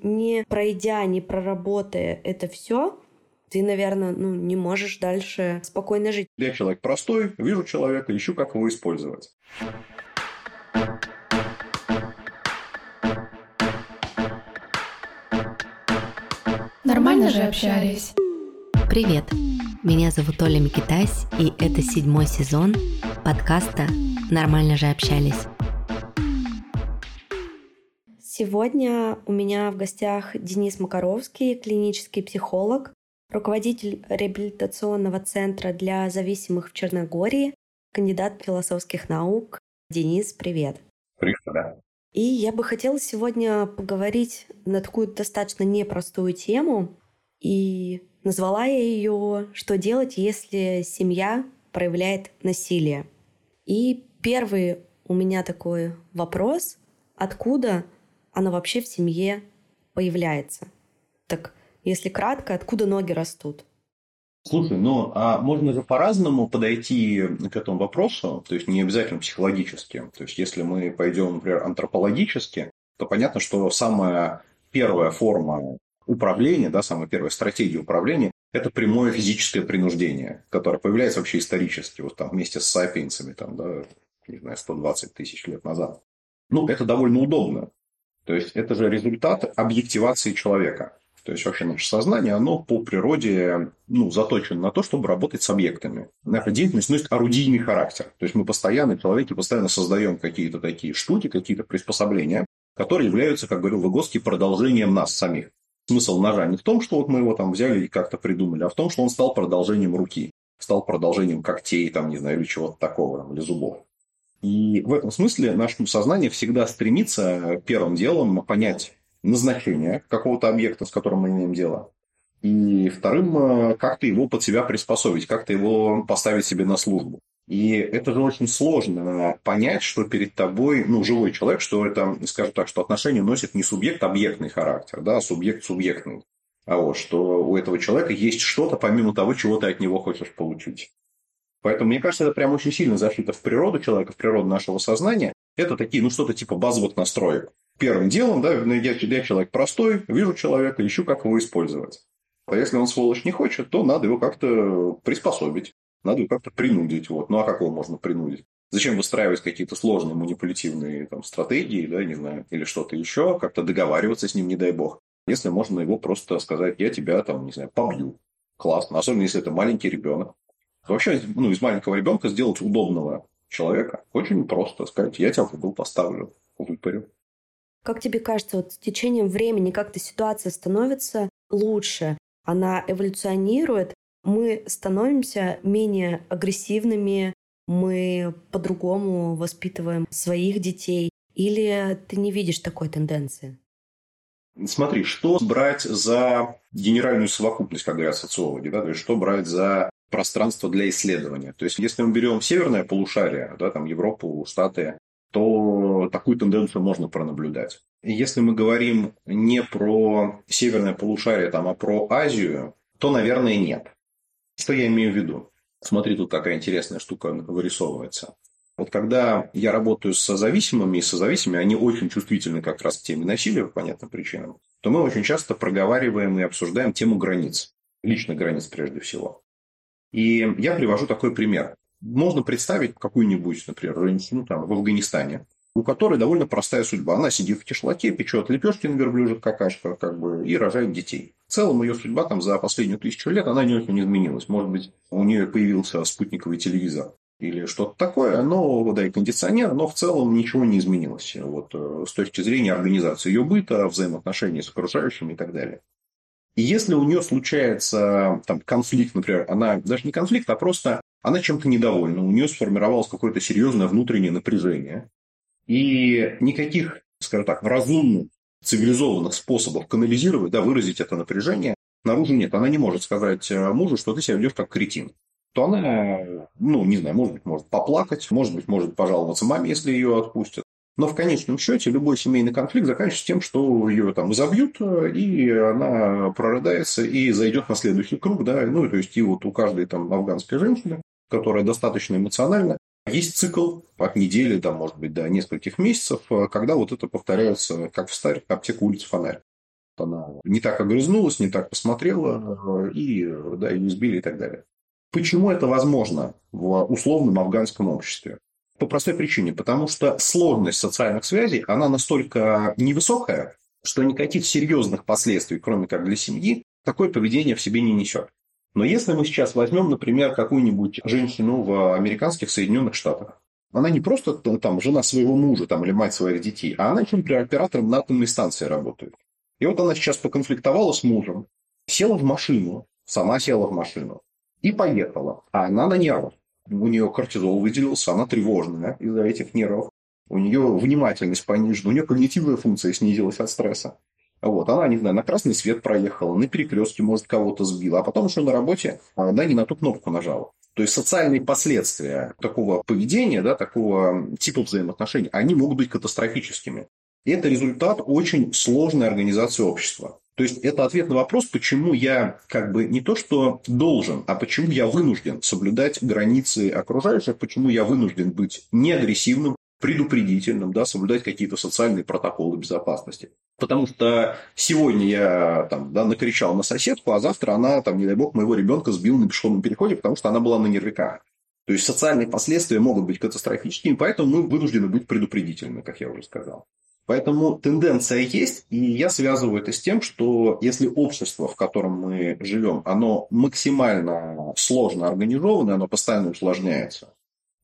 Не пройдя, не проработая это все, ты, наверное, ну, не можешь дальше спокойно жить. Я человек простой, вижу человека, ищу, как его использовать. Нормально же общались. Привет, меня зовут Оля Микитась, и это седьмой сезон подкаста «Нормально же общались». Сегодня у меня в гостях Денис Макаровский, клинический психолог, руководитель реабилитационного центра для зависимых в Черногории, кандидат философских наук. Денис, привет. Привет, да. И я бы хотела сегодня поговорить на такую достаточно непростую тему. И назвала я ее «Что делать, если семья проявляет насилие?». И первый у меня такой вопрос, откуда оно вообще в семье появляется? Так, если кратко, откуда ноги растут? Слушай, ну а можно же по-разному подойти к этому вопросу, то есть не обязательно психологически. То есть если мы пойдем, например, антропологически, то понятно, что самая первая форма управления, да, самая первая стратегия управления – это прямое физическое принуждение, которое появляется вообще исторически, вот там вместе с сапиенсами, там, да, не знаю, 120 тысяч лет назад. Ну, это довольно удобно. То есть это же результат объективации человека. То есть вообще наше сознание, оно по природе ну, заточено на то, чтобы работать с объектами. Наша деятельность носит орудийный характер. То есть мы постоянно, человеки, постоянно создаем какие-то такие штуки, какие-то приспособления, которые являются, как говорил Выгодский, продолжением нас самих. Смысл ножа не в том, что вот мы его там взяли и как-то придумали, а в том, что он стал продолжением руки, стал продолжением когтей, там, не знаю, или чего-то такого, там, или зубов. И в этом смысле наше сознание всегда стремится первым делом понять назначение какого-то объекта, с которым мы имеем дело. И вторым, э, как-то его под себя приспособить, как-то его поставить себе на службу. И это же очень сложно понять, что перед тобой, ну, живой человек, что это, скажем так, что отношения носят не субъект-объектный характер, да, а субъект-субъектный. А вот, что у этого человека есть что-то, помимо того, чего ты от него хочешь получить. Поэтому, мне кажется, это прям очень сильно зашито в природу человека, в природу нашего сознания. Это такие, ну, что-то типа базовых настроек. Первым делом, да, я, я человек простой, вижу человека, ищу, как его использовать. А если он, сволочь, не хочет, то надо его как-то приспособить. Надо его как-то принудить. Вот. Ну, а как его можно принудить? Зачем выстраивать какие-то сложные манипулятивные там, стратегии, да, не знаю, или что-то еще, как-то договариваться с ним, не дай бог. Если можно его просто сказать, я тебя там, не знаю, побью. Классно. Особенно, если это маленький ребенок. Вообще, ну, из маленького ребенка сделать удобного человека очень просто. Сказать, я тебя в угол поставлю, выпарю. Как тебе кажется, вот с течением времени как-то ситуация становится лучше, она эволюционирует, мы становимся менее агрессивными, мы по-другому воспитываем своих детей, или ты не видишь такой тенденции? Смотри, что брать за генеральную совокупность, как говорят социологи, да, то есть что брать за пространство для исследования. То есть, если мы берем северное полушарие, да, там Европу, Штаты, то такую тенденцию можно пронаблюдать. И если мы говорим не про северное полушарие, там, а про Азию, то, наверное, нет. Что я имею в виду? Смотри, тут какая интересная штука вырисовывается. Вот когда я работаю с созависимыми и созависимыми, они очень чувствительны как раз к теме насилия по понятным причинам, то мы очень часто проговариваем и обсуждаем тему границ. Личных границ прежде всего. И я привожу такой пример. Можно представить какую-нибудь, например, женщину там, в Афганистане, у которой довольно простая судьба. Она сидит в кишлаке, печет лепешки на верблюжьих какашка, как бы, и рожает детей. В целом ее судьба там за последнюю тысячу лет, она не очень изменилась. Может быть, у нее появился спутниковый телевизор или что-то такое, но, да, и кондиционер, но в целом ничего не изменилось. Вот, э, с точки зрения организации ее быта, взаимоотношений с окружающими и так далее. И если у нее случается там, конфликт, например, она даже не конфликт, а просто она чем-то недовольна, у нее сформировалось какое-то серьезное внутреннее напряжение, и никаких, скажем так, разумных, цивилизованных способов канализировать, да, выразить это напряжение наружу нет. Она не может сказать э, мужу, что ты себя ведешь как кретин. То она, ну, не знаю, может быть, может поплакать, может быть, может пожаловаться маме, если ее отпустят. Но в конечном счете любой семейный конфликт заканчивается тем, что ее там забьют, и она прорыдается и зайдет на следующий круг, да, ну, то есть и вот у каждой там афганской женщины, которая достаточно эмоциональна, есть цикл от недели, там, может быть, до нескольких месяцев, когда вот это повторяется, как в старых аптеку улиц фонарь. Она не так огрызнулась, не так посмотрела, и да, ее избили и так далее. Почему это возможно в условном афганском обществе? По простой причине, потому что сложность социальных связей, она настолько невысокая, что никаких серьезных последствий, кроме как для семьи, такое поведение в себе не несет. Но если мы сейчас возьмем, например, какую-нибудь женщину в американских Соединенных Штатах, она не просто там жена своего мужа там, или мать своих детей, а она, например, оператором на атомной станции работает. И вот она сейчас поконфликтовала с мужем, села в машину, сама села в машину и поехала. А она на нервах. У нее кортизол выделился, она тревожная из-за этих нервов. У нее внимательность понижена, у нее когнитивная функция снизилась от стресса. Вот, она, не знаю, на красный свет проехала, на перекрестке, может, кого-то сбила, а потом еще на работе она не на ту кнопку нажала. То есть социальные последствия такого поведения, да, такого типа взаимоотношений, они могут быть катастрофическими. И это результат очень сложной организации общества. То есть это ответ на вопрос, почему я как бы не то что должен, а почему я вынужден соблюдать границы окружающих, почему я вынужден быть неагрессивным, предупредительным, да, соблюдать какие-то социальные протоколы безопасности. Потому что сегодня я там, да, накричал на соседку, а завтра она, там, не дай бог, моего ребенка сбила на пешеходном переходе, потому что она была на нервиках. То есть социальные последствия могут быть катастрофическими, поэтому мы вынуждены быть предупредительными, как я уже сказал. Поэтому тенденция есть, и я связываю это с тем, что если общество, в котором мы живем, оно максимально сложно организовано, оно постоянно усложняется,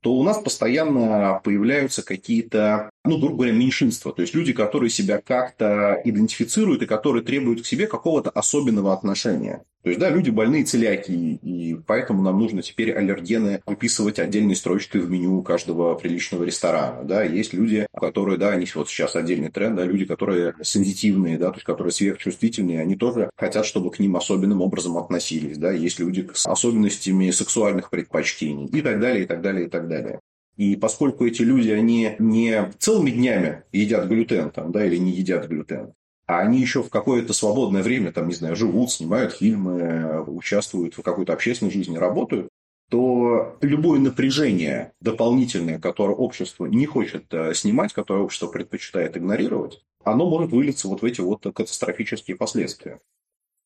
то у нас постоянно появляются какие-то, ну, грубо говоря, меньшинства. То есть люди, которые себя как-то идентифицируют и которые требуют к себе какого-то особенного отношения. То есть, да, люди больные целиакии, и поэтому нам нужно теперь аллергены выписывать отдельной строчкой в меню каждого приличного ресторана. Да, есть люди, которые, да, они вот сейчас отдельный тренд, да, люди, которые сензитивные, да, то есть, которые сверхчувствительные, они тоже хотят, чтобы к ним особенным образом относились. Да, есть люди с особенностями сексуальных предпочтений и так далее, и так далее, и так далее. И поскольку эти люди, они не целыми днями едят глютен там, да, или не едят глютен, а они еще в какое-то свободное время, там, не знаю, живут, снимают фильмы, участвуют в какой-то общественной жизни, работают, то любое напряжение дополнительное, которое общество не хочет э, снимать, которое общество предпочитает игнорировать, оно может вылиться вот в эти вот катастрофические последствия.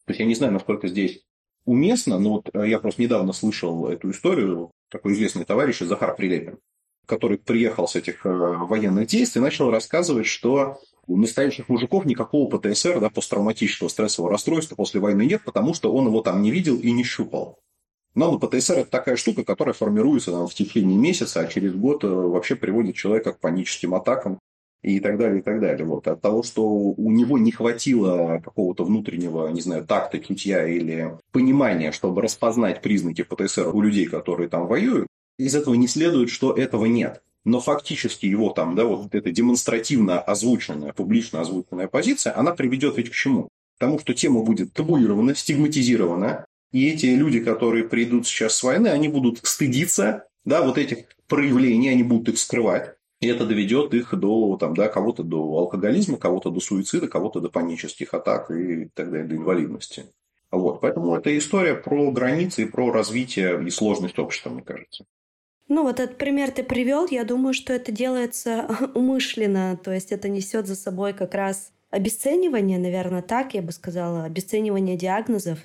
То есть я не знаю, насколько здесь уместно, но вот э, я просто недавно слышал эту историю, такой известный товарищ Захар Прилепин, который приехал с этих э, военных действий, начал рассказывать, что у настоящих мужиков никакого ПТСР, да, посттравматического стрессового расстройства после войны нет, потому что он его там не видел и не щупал. Но ну, ПТСР – это такая штука, которая формируется там, в течение месяца, а через год э, вообще приводит человека к паническим атакам и так далее, и так далее. Вот. От того, что у него не хватило какого-то внутреннего, не знаю, такта, чутья или понимания, чтобы распознать признаки ПТСР у людей, которые там воюют, из этого не следует, что этого нет но фактически его там, да, вот эта демонстративно озвученная, публично озвученная позиция, она приведет ведь к чему? К тому, что тема будет табуирована, стигматизирована, и эти люди, которые придут сейчас с войны, они будут стыдиться, да, вот этих проявлений, они будут их скрывать. И это доведет их до там, да, кого-то до алкоголизма, кого-то до суицида, кого-то до панических атак и так далее, до инвалидности. Вот. Поэтому это история про границы и про развитие и сложность общества, мне кажется. Ну, вот этот пример ты привел, я думаю, что это делается умышленно, то есть это несет за собой как раз обесценивание, наверное, так я бы сказала, обесценивание диагнозов.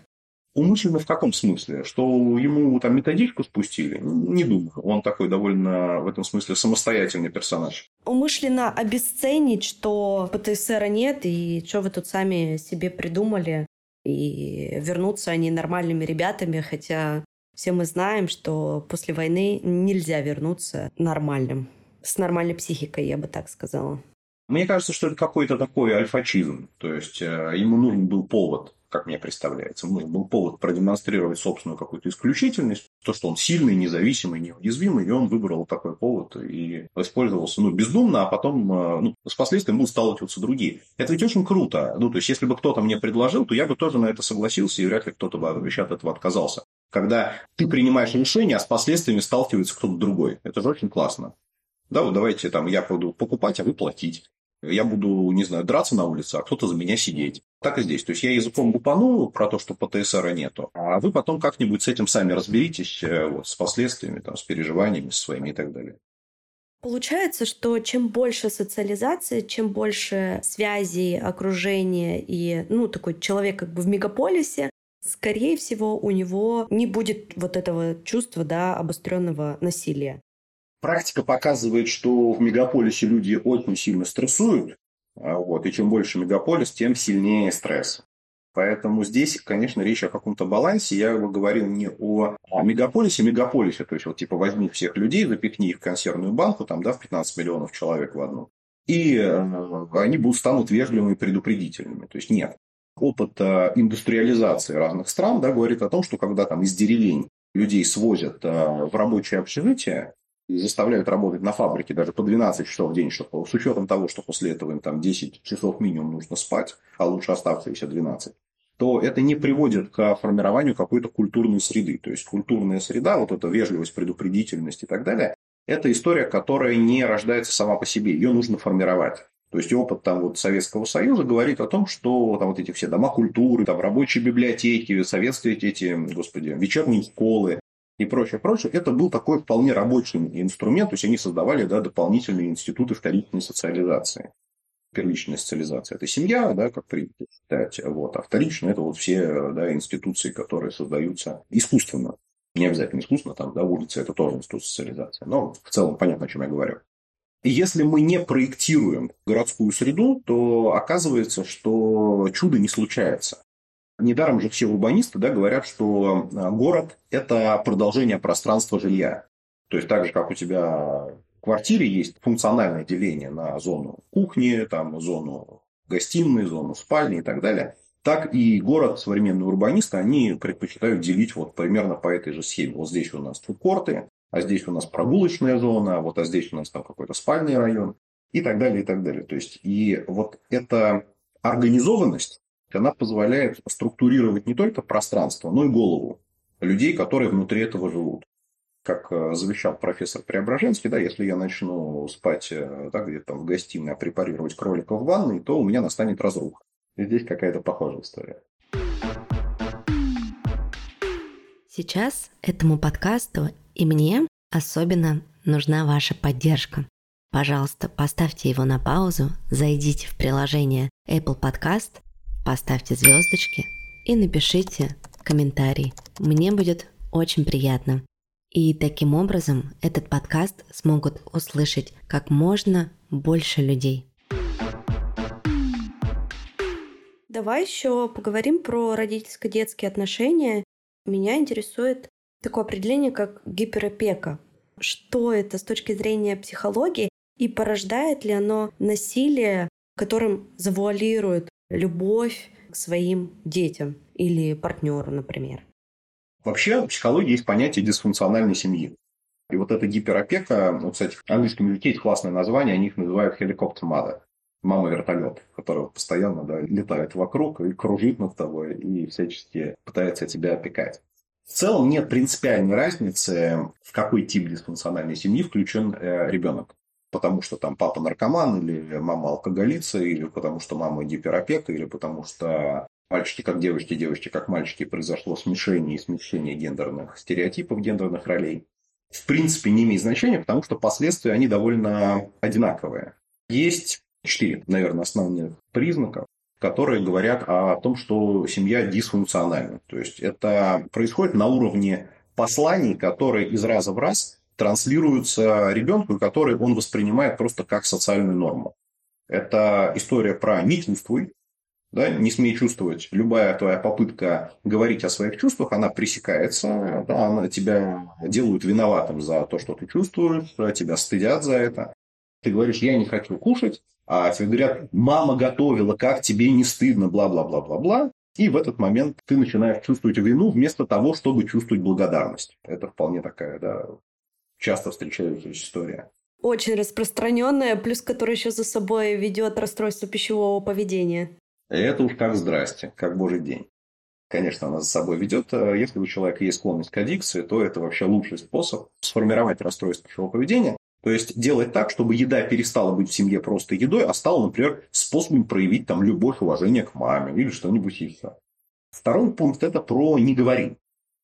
Умышленно в каком смысле? Что ему там методичку спустили? Не думаю. Он такой довольно в этом смысле самостоятельный персонаж. Умышленно обесценить, что ПТСР нет, и что вы тут сами себе придумали, и вернуться они нормальными ребятами, хотя все мы знаем, что после войны нельзя вернуться нормальным. С нормальной психикой, я бы так сказала. Мне кажется, что это какой-то такой альфачизм. То есть, э, ему нужен был повод, как мне представляется. Нужен был повод продемонстрировать собственную какую-то исключительность. То, что он сильный, независимый, неуязвимый. И он выбрал такой повод и воспользовался ну, бездумно, а потом э, ну, с последствиями будут сталкиваться другие. Это ведь очень круто. Ну, то есть, если бы кто-то мне предложил, то я бы тоже на это согласился, и вряд ли кто-то бы от этого отказался когда ты принимаешь решение, а с последствиями сталкивается кто-то другой. Это же очень классно. Да, вот давайте там я буду покупать, а вы платить. Я буду, не знаю, драться на улице, а кто-то за меня сидеть. Так и здесь. То есть я языком гупану про то, что ПТСР нету, а вы потом как-нибудь с этим сами разберитесь, э, вот, с последствиями, там, с переживаниями своими и так далее. Получается, что чем больше социализации, чем больше связей, окружения и, ну, такой человек как бы в мегаполисе, скорее всего, у него не будет вот этого чувства, да, обостренного насилия. Практика показывает, что в мегаполисе люди очень сильно стрессуют, а вот, и чем больше мегаполис, тем сильнее стресс. Поэтому здесь, конечно, речь о каком-то балансе. Я говорил не о, мегаполисе, мегаполисе. То есть, вот типа возьми всех людей, запихни их в консервную банку, там, да, в 15 миллионов человек в одну. И э, они будут станут вежливыми и предупредительными. То есть, нет. Опыт индустриализации разных стран да, говорит о том, что когда там из деревень людей свозят э, в рабочее общежитие, заставляют работать на фабрике даже по 12 часов в день, чтобы, с учетом того, что после этого им там 10 часов минимум нужно спать, а лучше оставшиеся 12, то это не приводит к формированию какой-то культурной среды. То есть культурная среда, вот эта вежливость, предупредительность и так далее, это история, которая не рождается сама по себе, ее нужно формировать. То есть опыт там вот Советского Союза говорит о том, что там вот эти все дома культуры, там рабочие библиотеки, советские эти, господи, вечерние школы и прочее, прочее, это был такой вполне рабочий инструмент, то есть они создавали да, дополнительные институты вторичной социализации первичная социализация – это семья, да, как принято считать, вот, а вторично – это вот все да, институции, которые создаются искусственно. Не обязательно искусственно, там, да, улица – это тоже институт социализации. Но в целом понятно, о чем я говорю. Если мы не проектируем городскую среду, то оказывается, что чудо не случается. Недаром же все урбанисты да, говорят, что а, город – это продолжение пространства жилья. То есть, так же, как у тебя квартире есть функциональное деление на зону кухни, там, зону гостиной, зону спальни и так далее, так и город, современные урбанисты, они предпочитают делить вот примерно по этой же схеме. Вот здесь у нас фудкорты, а здесь у нас прогулочная зона, вот а здесь у нас там какой-то спальный район и так далее, и так далее. То есть, и вот эта организованность, она позволяет структурировать не только пространство, но и голову людей, которые внутри этого живут как э, завещал профессор Преображенский, да, если я начну спать э, да, где-то там в гостиной, а препарировать кролика в ванной, то у меня настанет разруха. И здесь какая-то похожая история. Сейчас этому подкасту и мне особенно нужна ваша поддержка. Пожалуйста, поставьте его на паузу, зайдите в приложение Apple Podcast, поставьте звездочки и напишите комментарий. Мне будет очень приятно. И таким образом этот подкаст смогут услышать как можно больше людей. Давай еще поговорим про родительско-детские отношения. Меня интересует такое определение, как гиперопека. Что это с точки зрения психологии и порождает ли оно насилие, которым завуалирует любовь к своим детям или партнеру, например? Вообще в психологии есть понятие дисфункциональной семьи. И вот эта гиперопека, ну, кстати, в английском языке есть классное название, они их называют helicopter mother. Мама вертолет, которая постоянно да, летает вокруг и кружит над тобой и всячески пытается тебя опекать. В целом нет принципиальной разницы, в какой тип дисфункциональной семьи включен э, ребенок. Потому что там папа наркоман, или мама алкоголица, или потому что мама гиперопека, или потому что мальчики как девочки, девочки как мальчики, произошло смешение и смещение гендерных стереотипов, гендерных ролей, в принципе не имеет значения, потому что последствия, они довольно одинаковые. Есть четыре, наверное, основных признака, которые говорят о том, что семья дисфункциональна. То есть, это происходит на уровне посланий, которые из раза в раз транслируются ребенку, который он воспринимает просто как социальную норму. Это история про «не чувствуй», да, не смей чувствовать. Любая твоя попытка говорить о своих чувствах, она пресекается, да, она тебя делают виноватым за то, что ты чувствуешь, тебя стыдят за это. Ты говоришь, я не хочу кушать, а тебе говорят, мама готовила, как тебе не стыдно, бла-бла-бла-бла-бла. И в этот момент ты начинаешь чувствовать вину вместо того, чтобы чувствовать благодарность. Это вполне такая, да, часто встречающаяся история. Очень распространенная, плюс которая еще за собой ведет расстройство пищевого поведения. Это уж как здрасте, как божий день. Конечно, она за собой ведет. Э, если у человека есть склонность к аддикции, то это вообще лучший способ сформировать расстройство пищевого поведения. То есть делать так, чтобы еда перестала быть в семье просто едой, а стала, например, способом проявить там любовь, уважение к маме или что-нибудь еще. Второй пункт – это про «не говори».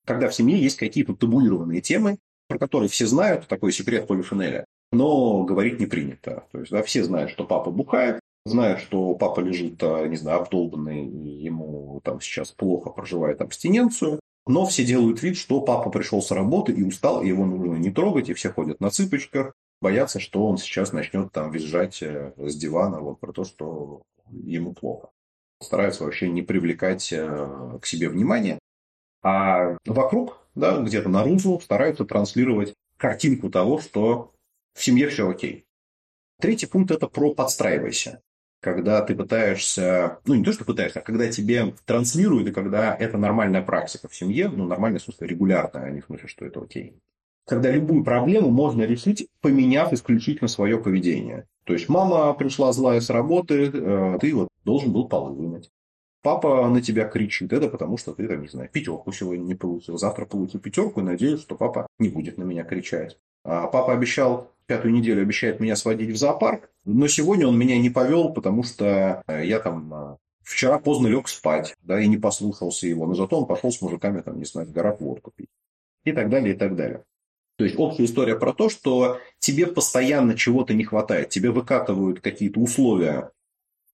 Когда в семье есть какие-то табуированные темы, про которые все знают, такой секрет Полифинеля. но говорить не принято. То есть, да, все знают, что папа бухает, знают, что папа лежит, а, не знаю, обдолбанный, ему там сейчас плохо проживает абстиненцию, но все делают вид, что папа пришел с работы и устал, и его нужно не трогать, и все ходят на цыпочках, боятся, что он сейчас начнет там визжать э, с дивана вот про то, что ему плохо. Стараются вообще не привлекать э, к себе внимания. А вокруг, да, где-то наружу стараются транслировать картинку того, что в семье все окей. Третий пункт – это про подстраивайся. Когда ты пытаешься, ну не то, что пытаешься, а когда тебе транслируют, и когда это нормальная практика в семье, ну нормальная, в смысле, регулярная, а не в смысле, что это окей. Когда любую проблему можно решить, поменяв исключительно свое поведение. То есть мама пришла злая с работы, э, ты вот должен был полы вымыть. Папа на тебя кричит, это потому что ты, там, не знаю, пятерку сегодня не получил. Завтра получу пятерку и надеюсь, что папа не будет на меня кричать. А папа обещал, пятую неделю обещает меня сводить в зоопарк, но сегодня он меня не повел, потому что э, я там э, вчера поздно лег спать, да, и не послушался его. Но зато он пошел с мужиками, там, не знаю, в горах водку пить. И так далее, и так далее. То есть общая история про то, что тебе постоянно чего-то не хватает, тебе выкатывают какие-то условия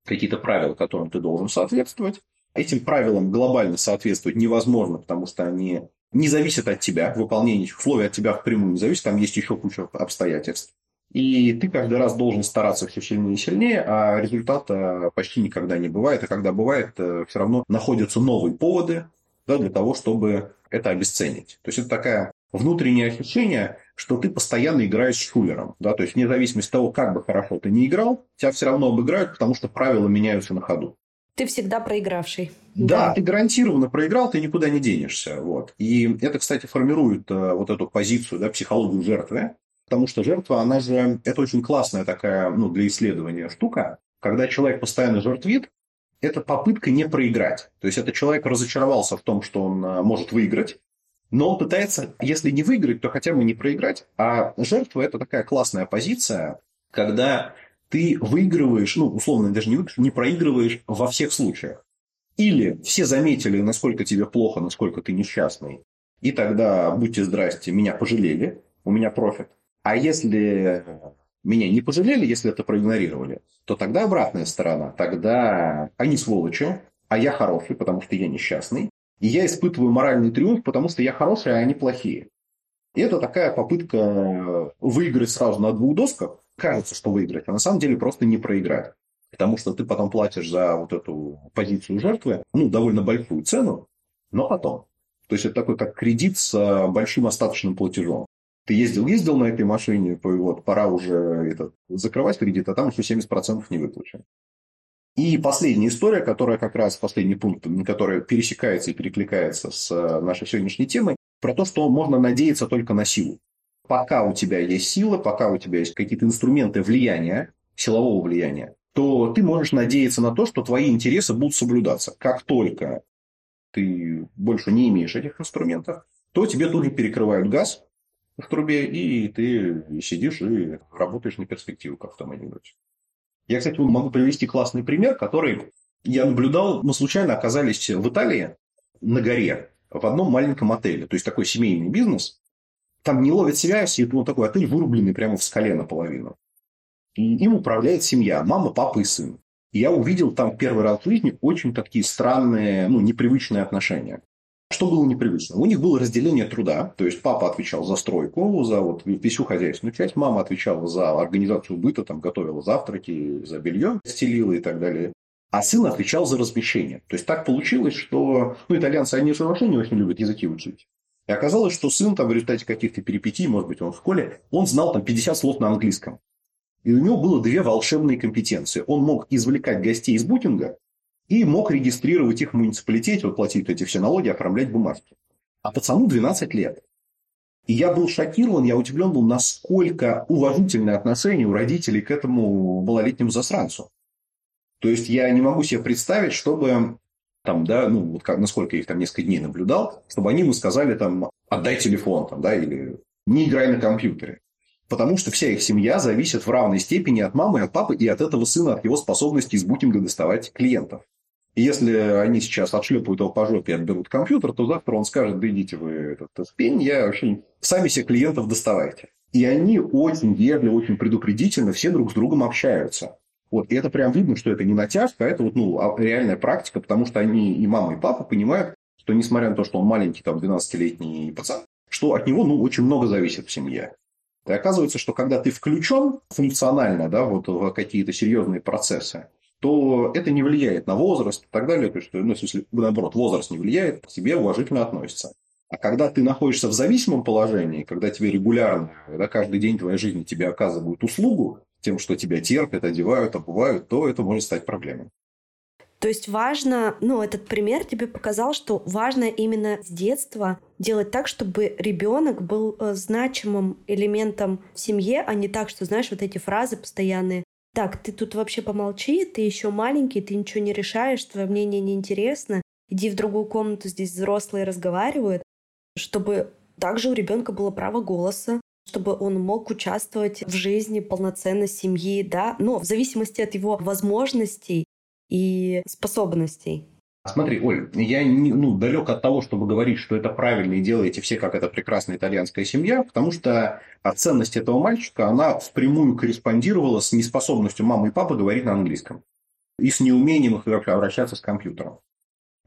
какие-то правила, которым ты должен соответствовать. Этим правилам глобально соответствовать невозможно, потому что они не зависят от тебя, выполнение этих условий от тебя впрямую не зависит, там есть еще куча обстоятельств. И ты каждый раз должен стараться все сильнее и сильнее, а результата почти никогда не бывает. А когда бывает, э, все равно находятся новые поводы да, для того, чтобы это обесценить. То есть это такая внутреннее ощущение, что ты постоянно играешь с шулером. Да? То есть, вне зависимости от того, как бы хорошо ты не играл, тебя все равно обыграют, потому что правила меняются на ходу. Ты всегда проигравший. Да, да, ты гарантированно проиграл, ты никуда не денешься. Вот. И это, кстати, формирует э, вот эту позицию, да, психологию жертвы. Потому что жертва, она же, это очень классная такая, ну, для исследования штука. Когда человек постоянно жертвит, это попытка не проиграть. То есть, это человек разочаровался в том, что он э, может выиграть, но он пытается, если не выиграть, то хотя бы не проиграть. А жертва – это такая классная позиция, когда ты выигрываешь, ну, условно, даже не выигрываешь, не проигрываешь во всех случаях. Или все заметили, насколько тебе плохо, насколько ты несчастный, и тогда, будьте здрасте, меня пожалели, у меня профит. А если меня не пожалели, если это проигнорировали, то тогда обратная сторона. Тогда они сволочи, а я хороший, потому что я несчастный. И я испытываю моральный триумф, потому что я хороший, а они плохие. И это такая попытка выиграть сразу на двух досках. Кажется, что выиграть, а на самом деле просто не проиграть. Потому что ты потом платишь за вот эту позицию жертвы, ну, довольно большую цену, но потом. То есть, это такой как кредит с большим остаточным платежом. Ты ездил-ездил на этой машине, вот, пора уже этот, закрывать кредит, а там еще 70% не выплачено. И последняя история, которая как раз последний пункт, которая пересекается и перекликается с э, нашей сегодняшней темой, про то, что можно надеяться только на силу. Пока у тебя есть сила, пока у тебя есть какие-то инструменты влияния, силового влияния, то ты можешь надеяться на то, что твои интересы будут соблюдаться. Как только ты больше не имеешь этих инструментов, то тебе тут же перекрывают газ в трубе, и ты сидишь и работаешь на перспективу, как в том анекдоте. Я, кстати, могу привести классный пример, который я наблюдал. Мы случайно оказались в Италии на горе в одном маленьком отеле. То есть, такой семейный бизнес. Там не ловит связь, и вот такой отель вырубленный прямо в скале наполовину. И им управляет семья, мама, папа и сын. И я увидел там первый раз в жизни очень такие странные, ну, непривычные отношения. Что было непривычно? У них было разделение труда, то есть папа отвечал за стройку, за вот всю хозяйственную часть, мама отвечала за организацию быта, там готовила завтраки, за белье стелила и так далее. А сын отвечал за размещение. То есть так получилось, что ну, итальянцы, они же вообще не очень любят языки учить. И оказалось, что сын там в результате каких-то перипетий, может быть, он в школе, он знал там 50 слов на английском. И у него было две волшебные компетенции. Он мог извлекать гостей из бутинга и мог регистрировать их в муниципалитете, вот платить эти все налоги, оформлять бумажки. А пацану 12 лет. И я был шокирован, я удивлен был, насколько уважительное отношение у родителей к этому малолетнему засранцу. То есть я не могу себе представить, чтобы там, да, ну, вот как, насколько я их там несколько дней наблюдал, чтобы они ему сказали там, отдай телефон, там, да, или не играй на компьютере. Потому что вся их семья зависит в равной степени от мамы, от папы и от этого сына, от его способности из бутинга доставать клиентов. Если они сейчас отшлепают его по жопе и отберут компьютер, то завтра он скажет, да идите вы этот, этот пень, я вообще... Сами себе клиентов доставайте. И они очень вежливо, очень предупредительно все друг с другом общаются. Вот, и это прям видно, что это не натяжка, а это вот, ну, а реальная практика, потому что они и мама, и папа понимают, что несмотря на то, что он маленький, там, 12-летний пацан, что от него, ну, очень много зависит в семье. И оказывается, что когда ты включен функционально, да, вот в какие-то серьезные процессы, то это не влияет на возраст и так далее. То есть, ну, смысле, наоборот, возраст не влияет, к тебе уважительно относится. А когда ты находишься в зависимом положении, когда тебе регулярно, когда каждый день твоей жизни тебе оказывают услугу тем, что тебя терпят, одевают, обувают, то это может стать проблемой. То есть важно, ну, этот пример тебе показал, что важно именно с детства делать так, чтобы ребенок был э, значимым элементом в семье, а не так, что, знаешь, вот эти фразы постоянные. Так, ты тут вообще помолчи, ты еще маленький, ты ничего не решаешь, твое мнение неинтересно, иди в другую комнату, здесь взрослые разговаривают чтобы также у ребенка было право голоса, чтобы он мог участвовать в жизни полноценной семьи, да, но в зависимости от его возможностей и способностей. Смотри, Оль, я не, ну, далек от того, чтобы говорить, что это правильно и делаете все, как это прекрасная итальянская семья, потому что ценность этого мальчика, она впрямую корреспондировала с неспособностью мамы и папы говорить на английском и с неумением их обращаться с компьютером.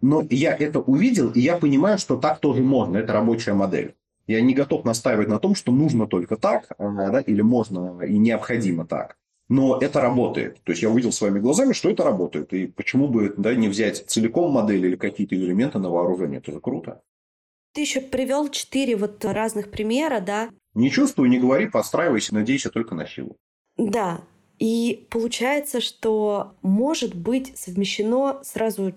Но я это увидел, и я понимаю, что так тоже можно. Это рабочая модель. Я не готов настаивать на том, что нужно только так, э, да, или можно и необходимо так. Но это работает. То есть я увидел своими глазами, что это работает. И почему бы да, не взять целиком модель или какие-то элементы на вооружение? Это же круто. Ты еще привел четыре вот разных примера, да? Не чувствую, не говори, подстраивайся, надейся только на силу. Да. И получается, что может быть совмещено сразу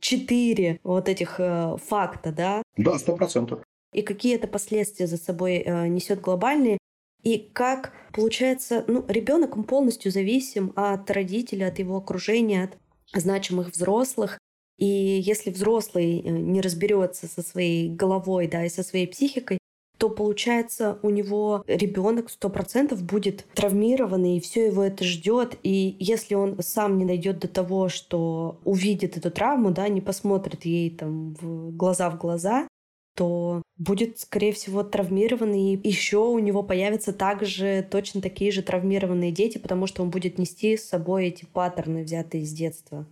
четыре вот этих э, факта, да? Да, сто процентов. И какие это последствия за собой э, несет глобальные, и как получается, ну, ребенок он полностью зависим от родителей, от его окружения, от значимых взрослых. И если взрослый э, не разберется со своей головой, да, и со своей психикой, то получается у него ребенок сто процентов будет травмированный, и все его это ждет. И если он сам не дойдет до того, что увидит эту травму, да, не посмотрит ей там в глаза в глаза, то будет, скорее всего, травмированный. И еще у него появятся также точно такие же травмированные дети, потому что он будет нести с собой эти паттерны, взятые с детства.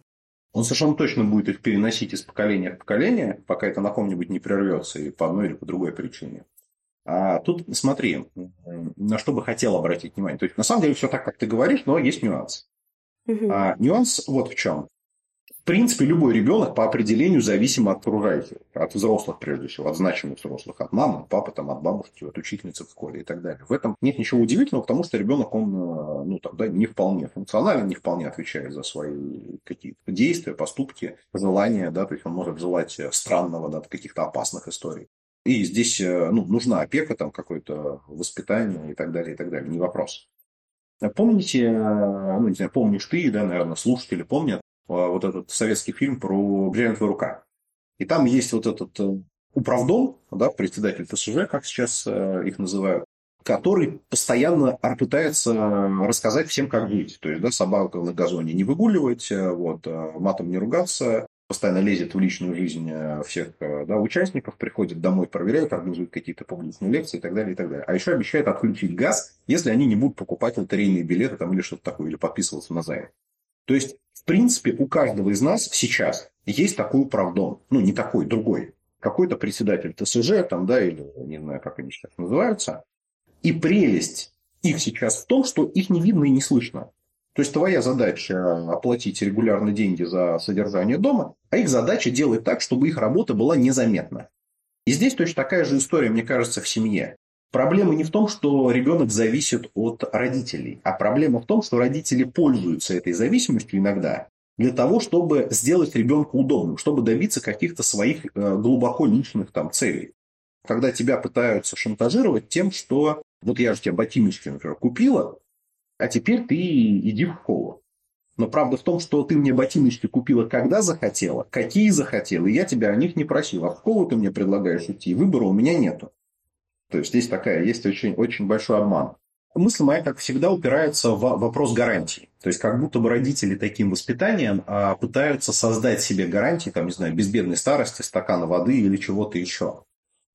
Он совершенно точно будет их переносить из поколения в поколение, пока это на ком-нибудь не прервется и по одной или по другой причине. А тут смотри, на что бы хотел обратить внимание. То есть, на самом деле, все так, как ты говоришь, но есть нюанс. Угу. А, нюанс вот в чем. В принципе, любой ребенок по определению зависим от окружающих, от взрослых прежде всего, от значимых взрослых, от мамы, папы, там, от бабушки, от учительницы в школе и так далее. В этом нет ничего удивительного, потому что ребенок, он э, ну, там, да, не вполне функционален, не вполне отвечает за свои какие-то действия, поступки, желания, да, то есть он может желать странного, да, каких-то опасных историй. И здесь э, ну, нужна опека, там какое-то воспитание и так далее, и так далее. Не вопрос. Помните, э, ну, не знаю, помнишь ты, да, наверное, слушатели помнят, э, вот этот советский фильм про бриллиантовая рука. И там есть вот этот управдом, да, председатель ТСЖ, как сейчас их называют, который постоянно пытается рассказать всем, как жить. То есть, да, собаку на газоне не выгуливать, вот, матом не ругаться, постоянно лезет в личную жизнь э, всех э, да, участников, приходит домой, проверяет, организует какие-то публичные лекции и так далее, и так далее. А еще обещает отключить газ, если они не будут покупать лотерейные билеты там, или что-то такое, или подписываться на займ. То есть, в принципе, у каждого из нас сейчас есть такой управдом. Ну, не такой, другой. Какой-то председатель ТСЖ, там, да, или не знаю, как они сейчас называются. И прелесть их сейчас в том, что их не видно и не слышно. То есть твоя задача оплатить регулярно деньги за содержание дома, а их задача делать так, чтобы их работа была незаметна. И здесь точно такая же история, мне кажется, в семье. Проблема не в том, что ребенок зависит от родителей, а проблема в том, что родители пользуются этой зависимостью иногда для того, чтобы сделать ребенка удобным, чтобы добиться каких-то своих э, глубоко личных там целей. Когда тебя пытаются шантажировать тем, что вот я же тебе ботиночки, например, купила, а теперь ты иди в школу. Но правда в том, что ты мне ботиночки купила, когда захотела, какие захотела, и я тебя о них не просил. А в школу ты мне предлагаешь идти, выбора у меня нету. То есть здесь такая, есть очень, очень большой обман. Мысль моя, как всегда, упирается в вопрос гарантий. То есть, как будто бы родители таким воспитанием а, пытаются создать себе гарантии, там, не знаю, безбедной старости, стакана воды или чего-то еще.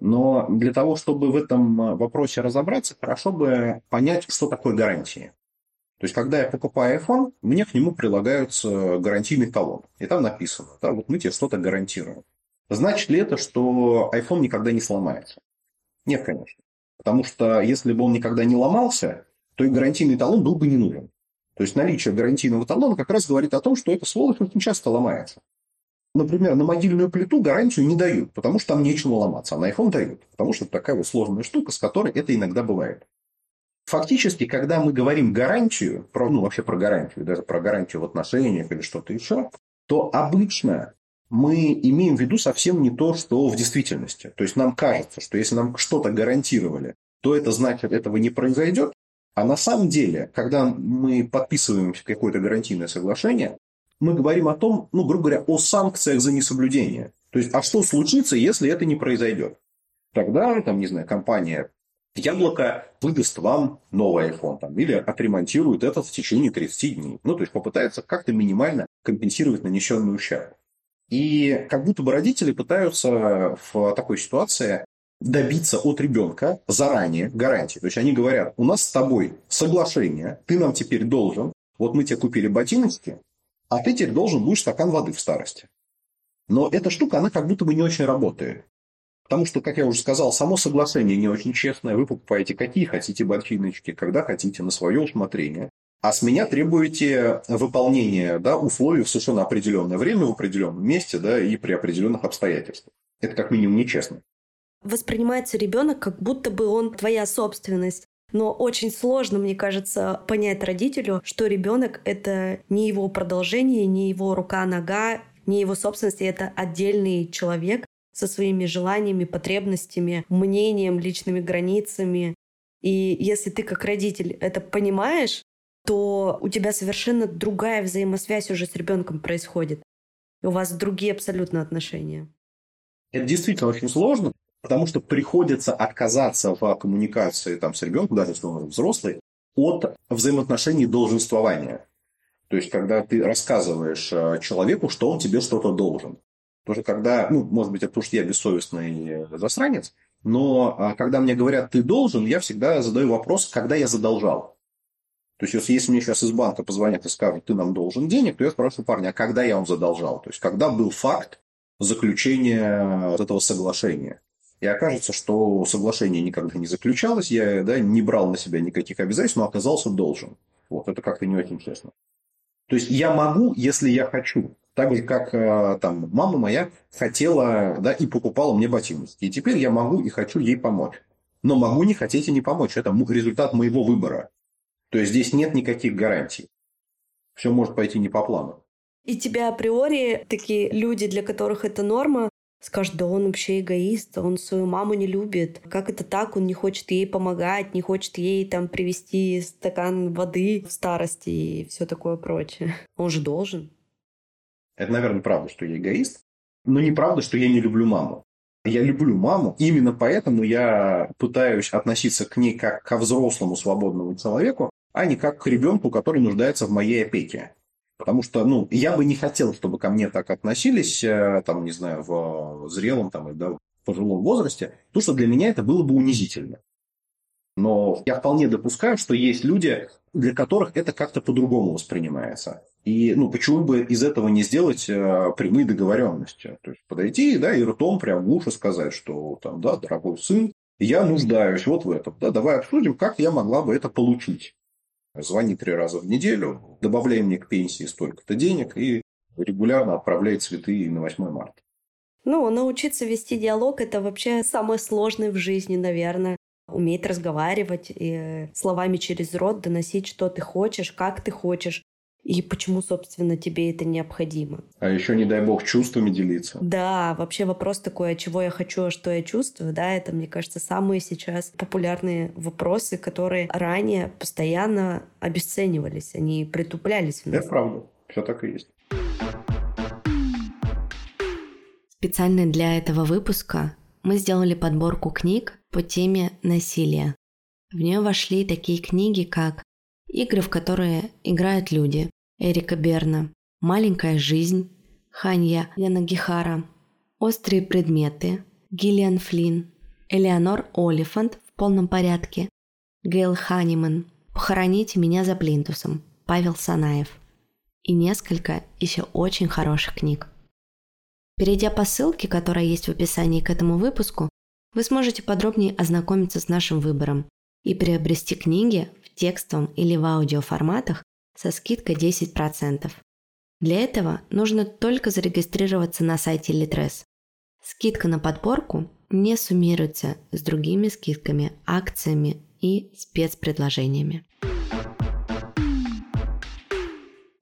Но для того, чтобы в этом вопросе разобраться, хорошо бы понять, что такое гарантии. То есть, когда я покупаю iPhone, мне к нему прилагаются гарантийный талон. И там написано, да, вот мы тебе что-то гарантируем. Значит ли это, что iPhone никогда не сломается? Нет, конечно. Потому что если бы он никогда не ломался, то и гарантийный талон был бы не нужен. То есть наличие гарантийного талона как раз говорит о том, что эта сволочь очень часто ломается. Например, на мобильную плиту гарантию не дают, потому что там нечего ломаться, а на iPhone дают, потому что это такая вот сложная штука, с которой это иногда бывает. Фактически, когда мы говорим гарантию, про, ну вообще про гарантию, даже про гарантию в отношениях или что-то еще, то обычно мы имеем в виду совсем не то, что в действительности. То есть нам кажется, что если нам что-то гарантировали, то это значит, этого не произойдет. А на самом деле, когда мы подписываем какое-то гарантийное соглашение, мы говорим о том, ну, грубо говоря, о санкциях за несоблюдение. То есть, а что случится, если это не произойдет? Тогда, там, не знаю, компания Яблоко выдаст вам новый iPhone там, или отремонтирует этот в течение 30 дней. Ну, то есть попытается как-то минимально компенсировать нанесенный ущерб. И как будто бы родители пытаются в такой ситуации добиться от ребенка заранее гарантии. То есть они говорят, у нас с тобой соглашение, ты нам теперь должен, вот мы тебе купили ботиночки, а ты теперь должен будешь стакан воды в старости. Но эта штука, она как будто бы не очень работает. Потому что, как я уже сказал, само соглашение не очень честное. Вы покупаете какие хотите ботиночки, когда хотите, на свое усмотрение. А с меня требуете выполнения да, условий в совершенно определенное время, в определенном месте да, и при определенных обстоятельствах. Это как минимум нечестно. Воспринимается ребенок, как будто бы он твоя собственность. Но очень сложно, мне кажется, понять родителю, что ребенок это не его продолжение, не его рука-нога, не его собственность, это отдельный человек со своими желаниями, потребностями, мнением, личными границами. И если ты как родитель это понимаешь, то у тебя совершенно другая взаимосвязь уже с ребенком происходит. И у вас другие абсолютно отношения. Это действительно очень сложно, потому что приходится отказаться в коммуникации там, с ребенком, даже если он взрослый, от взаимоотношений долженствования. То есть, когда ты рассказываешь э, человеку, что он тебе что-то должен. Тоже когда, ну, может быть, потому что я бессовестный засранец, но а, когда мне говорят «ты должен», я всегда задаю вопрос, когда я задолжал. То есть, если, мне сейчас из банка позвонят и скажут, ты нам должен денег, то я спрашиваю парня, а когда я вам задолжал? То есть, когда был факт заключения вот этого соглашения? И окажется, что соглашение никогда не заключалось, я да, не брал на себя никаких обязательств, но оказался должен. Вот, это как-то не очень честно. То есть, я могу, если я хочу. Так же, как э, там, мама моя хотела да, и покупала мне ботинки. И теперь я могу и хочу ей помочь. Но могу не хотеть и не помочь. Это результат моего выбора. То есть здесь нет никаких гарантий. Все может пойти не по плану. И тебя априори такие люди, для которых это норма, скажут, да он вообще эгоист, он свою маму не любит. Как это так? Он не хочет ей помогать, не хочет ей там привезти стакан воды в старости и все такое прочее. Он же должен. Это, наверное, правда, что я эгоист, но неправда, что я не люблю маму. Я люблю маму, именно поэтому я пытаюсь относиться к ней как ко взрослому свободному человеку, а не как к ребенку, который нуждается в моей опеке. Потому что, ну, я бы не хотел, чтобы ко мне так относились, э, там, не знаю, в зрелом, там, да, в пожилом возрасте, потому что для меня это было бы унизительно. Но я вполне допускаю, что есть люди, для которых это как-то по-другому воспринимается. И ну, почему бы из этого не сделать э, прямые договоренности? То есть подойти да, и ртом прям в уши сказать, что там, да, дорогой сын, я нуждаюсь вот в этом. Да, давай обсудим, как я могла бы это получить звони три раза в неделю, добавляй мне к пенсии столько-то денег и регулярно отправляй цветы на 8 марта. Ну, научиться вести диалог – это вообще самое сложное в жизни, наверное. Уметь разговаривать и словами через рот доносить, что ты хочешь, как ты хочешь, и почему, собственно, тебе это необходимо. А еще, не дай бог, чувствами делиться. Да, вообще вопрос такой, а чего я хочу, а что я чувствую, да, это, мне кажется, самые сейчас популярные вопросы, которые ранее постоянно обесценивались, они притуплялись в нас. Это правда, все так и есть. Специально для этого выпуска мы сделали подборку книг по теме насилия. В нее вошли такие книги, как «Игры, в которые играют люди», Эрика Берна, «Маленькая жизнь», Ханья Янагихара, «Острые предметы», Гиллиан Флинн, Элеонор Олифант в полном порядке, Гейл Ханиман «Похороните меня за плинтусом», Павел Санаев и несколько еще очень хороших книг. Перейдя по ссылке, которая есть в описании к этому выпуску, вы сможете подробнее ознакомиться с нашим выбором и приобрести книги в текстовом или в аудиоформатах со скидкой 10%. Для этого нужно только зарегистрироваться на сайте Litres. Скидка на подборку не суммируется с другими скидками, акциями и спецпредложениями.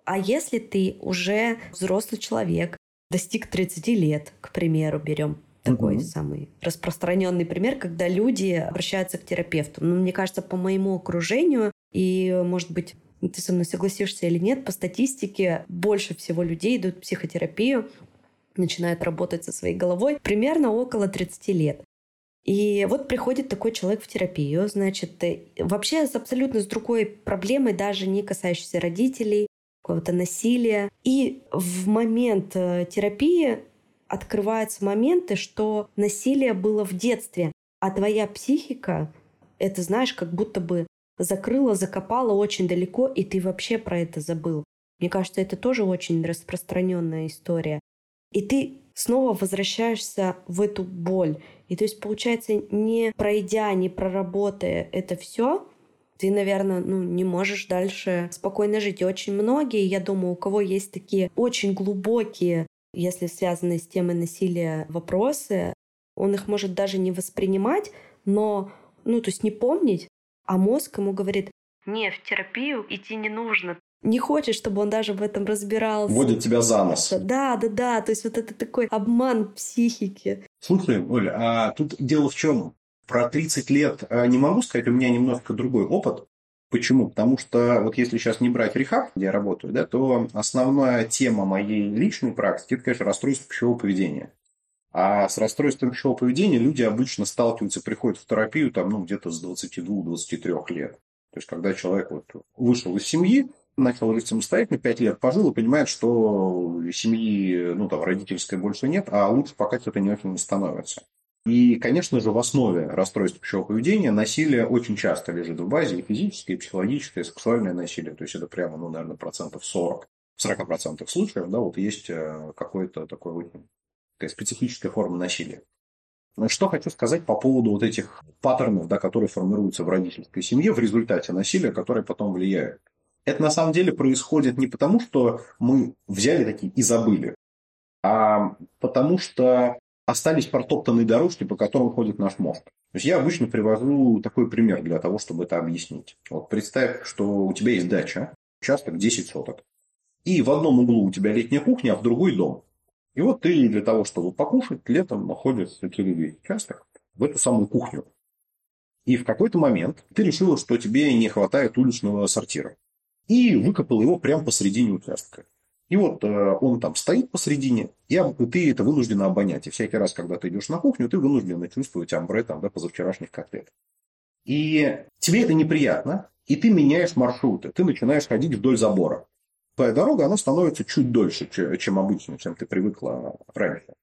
А если ты уже взрослый человек, достиг 30 лет, к примеру, берем такой угу. самый распространенный пример, когда люди обращаются к терапевту. Ну, мне кажется, по моему окружению, и, может быть, ты со мной согласишься или нет, по статистике больше всего людей идут в психотерапию, начинают работать со своей головой примерно около 30 лет. И вот приходит такой человек в терапию, значит, вообще с абсолютно с другой проблемой, даже не касающейся родителей, какого-то насилия. И в момент э, терапии открываются моменты, что насилие было в детстве, а твоя психика, это знаешь, как будто бы закрыла, закопала очень далеко, и ты вообще про это забыл. Мне кажется, это тоже очень распространенная история. И ты снова возвращаешься в эту боль. И то есть, получается, не пройдя, не проработая это все, ты, наверное, ну, не можешь дальше спокойно жить. И очень многие, я думаю, у кого есть такие очень глубокие если связанные с темой насилия вопросы, он их может даже не воспринимать, но, ну, то есть не помнить, а мозг ему говорит, не, в терапию идти не нужно. Не хочет, чтобы он даже в этом разбирался. Вводит тебя за нос. Да, да, да. То есть вот это такой обман психики. Слушай, Оля, а тут дело в чем? Про 30 лет а, не могу сказать, у меня немножко другой опыт. Почему? Потому что вот если сейчас не брать рехаб, где я работаю, да, то основная тема моей личной практики – это, конечно, расстройство пищевого поведения. А с расстройством пищевого поведения люди обычно сталкиваются, приходят в терапию там, ну, где-то с 22-23 лет. То есть, когда человек вот вышел из семьи, начал жить самостоятельно, 5 лет пожил и понимает, что семьи, ну, там, родительской больше нет, а лучше пока что-то не очень становится. И, конечно же, в основе расстройств пищевого поведения насилие очень часто лежит в базе, и физическое, и психологическое, и сексуальное насилие. То есть это прямо, ну, наверное, процентов 40. В 40% случаев, да, вот есть э, какое-то такое очень такая специфическая форма насилия. Что хочу сказать по поводу вот этих паттернов, да, которые формируются в родительской семье в результате насилия, которые потом влияют. Это на самом деле происходит не потому, что мы взяли такие и забыли, а потому что остались протоптанные дорожки, по которым ходит наш мозг. То есть я обычно привожу такой пример для того, чтобы это объяснить. Вот представь, что у тебя есть дача, участок 10 соток. И в одном углу у тебя летняя кухня, а в другой дом. И вот ты для того, чтобы покушать, летом находишь через участок в эту самую кухню. И в какой-то момент ты решила, что тебе не хватает уличного сортира. И выкопал его прямо посредине участка. И вот э, он там стоит посредине, и ты это вынуждена обонять. И всякий раз, когда ты идешь на кухню, ты вынуждена чувствовать амбре там, да, позавчерашних котлет. И тебе это неприятно, и ты меняешь маршруты. Ты начинаешь ходить вдоль забора. Твоя дорога, она становится чуть дольше, чем обычно, чем ты привыкла раньше.